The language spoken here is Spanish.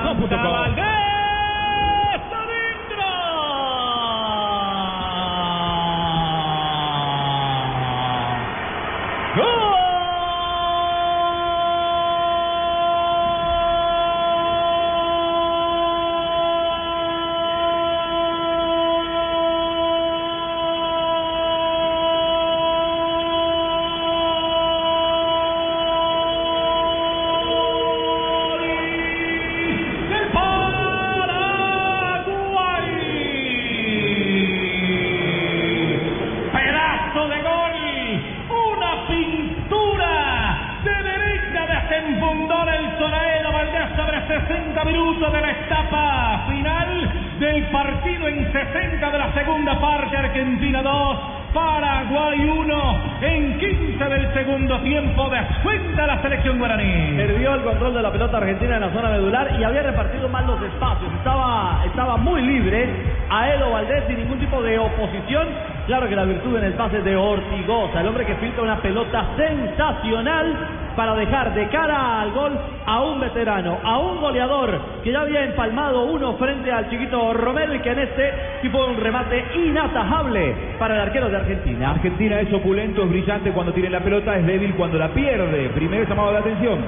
del 60 minutos de la etapa final del partido en 60 de la segunda parte, Argentina 2. Paraguay 1 en 15 del segundo tiempo descuenta la selección guaraní. Perdió el control de la pelota argentina en la zona medular y había repartido mal los espacios. Estaba, estaba muy libre a Edo Valdés sin ningún tipo de oposición. Claro que la virtud en el pase de Ortigosa, el hombre que filtra una pelota sensacional para dejar de cara al gol a un veterano, a un goleador que ya había empalmado uno frente al chiquito Romero y que en este sí fue un remate inatajable para el arquero de Argentina. Argentina es opulento, es brillante cuando tiene la pelota, es débil cuando la pierde. Primer llamado de atención.